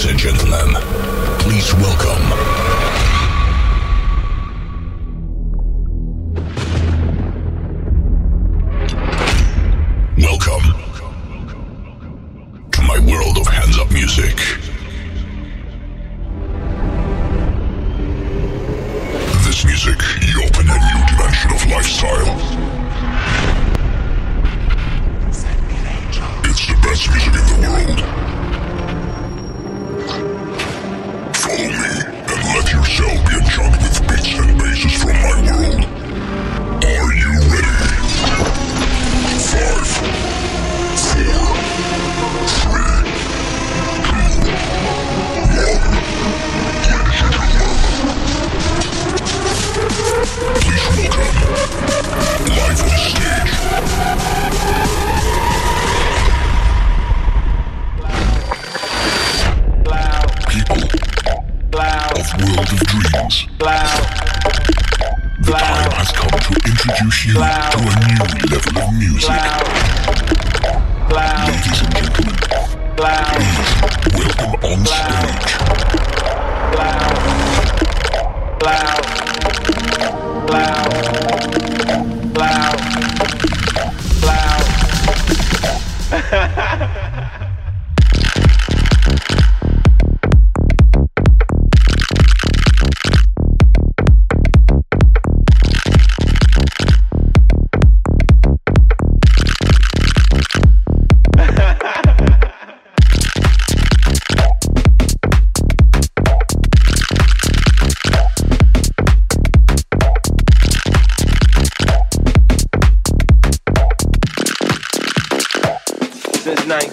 Ladies and gentlemen, please welcome.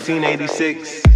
1986.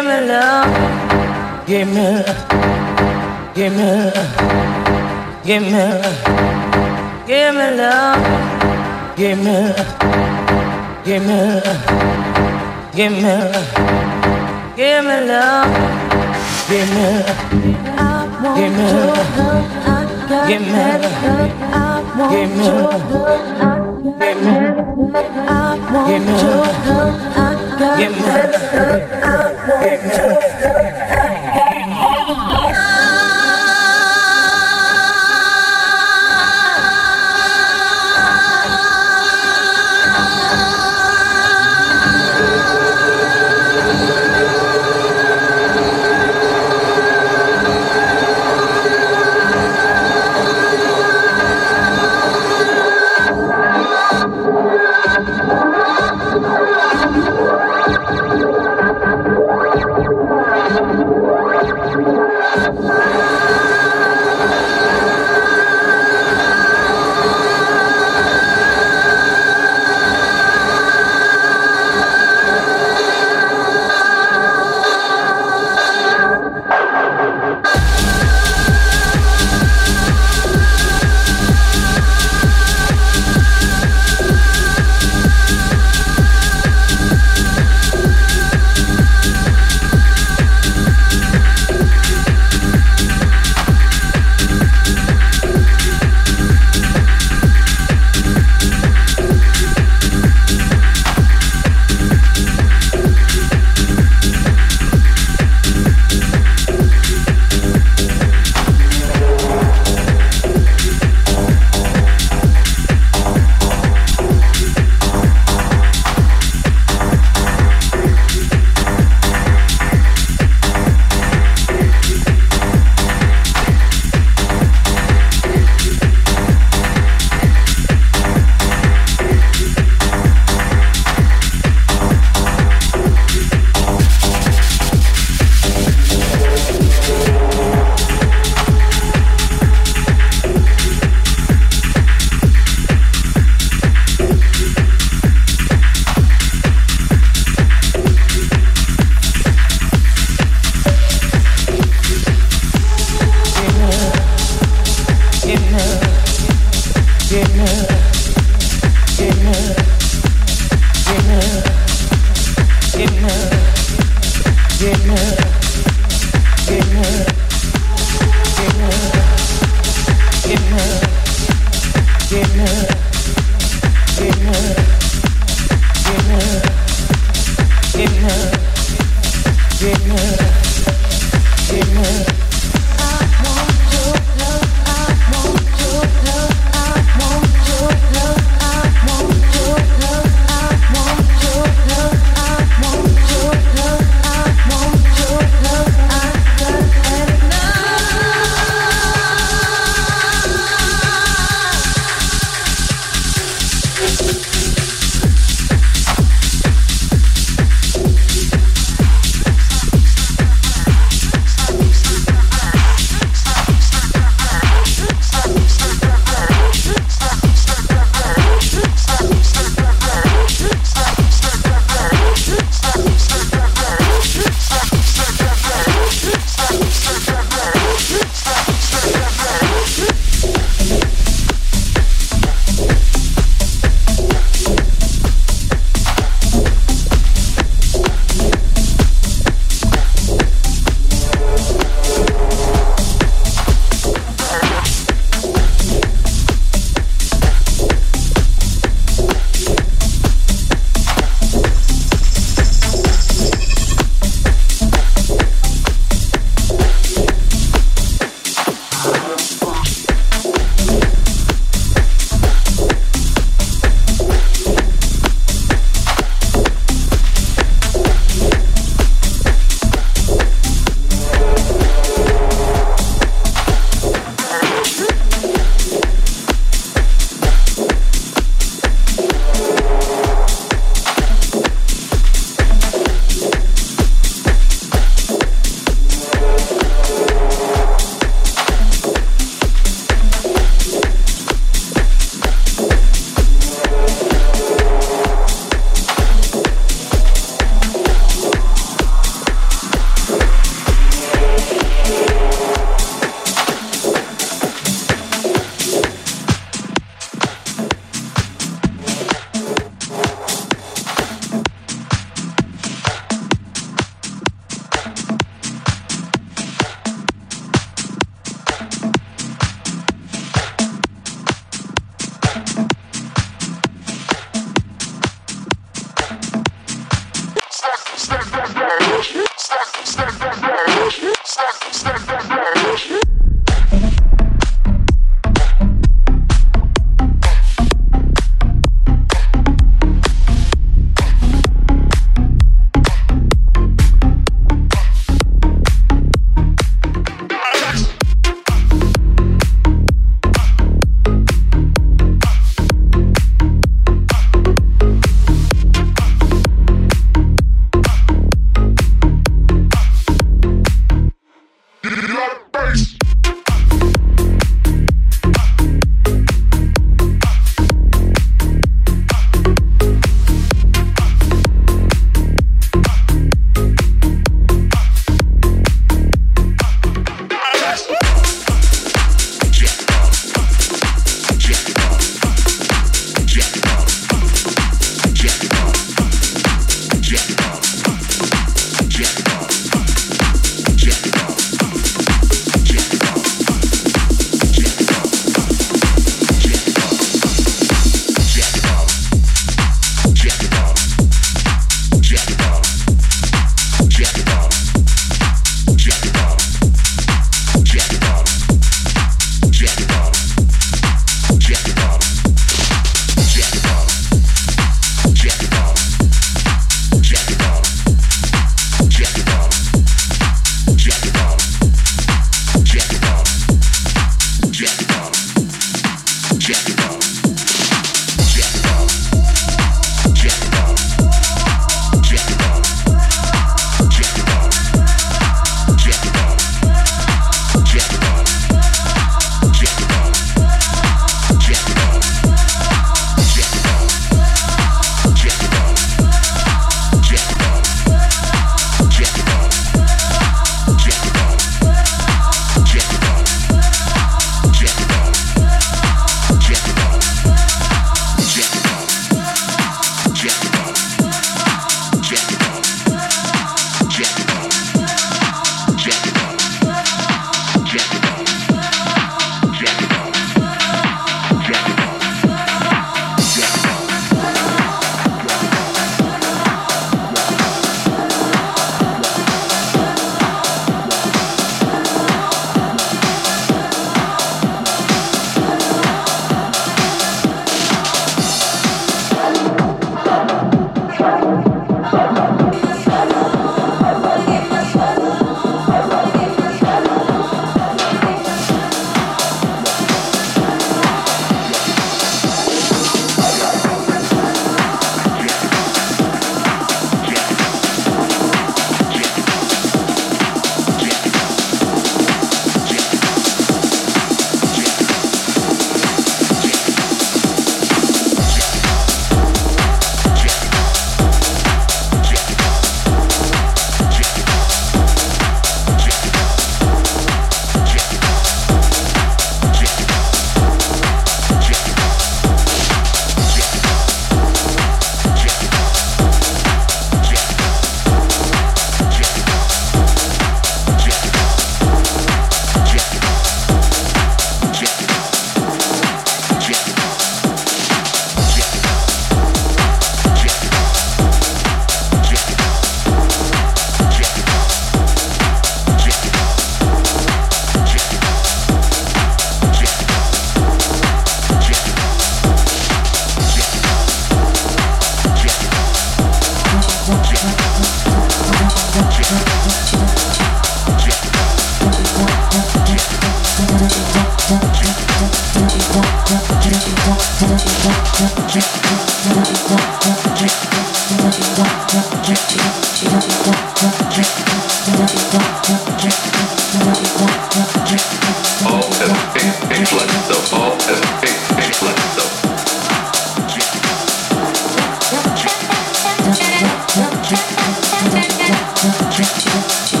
to, to, to, to.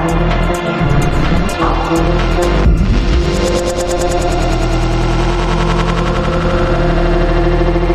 Thank you.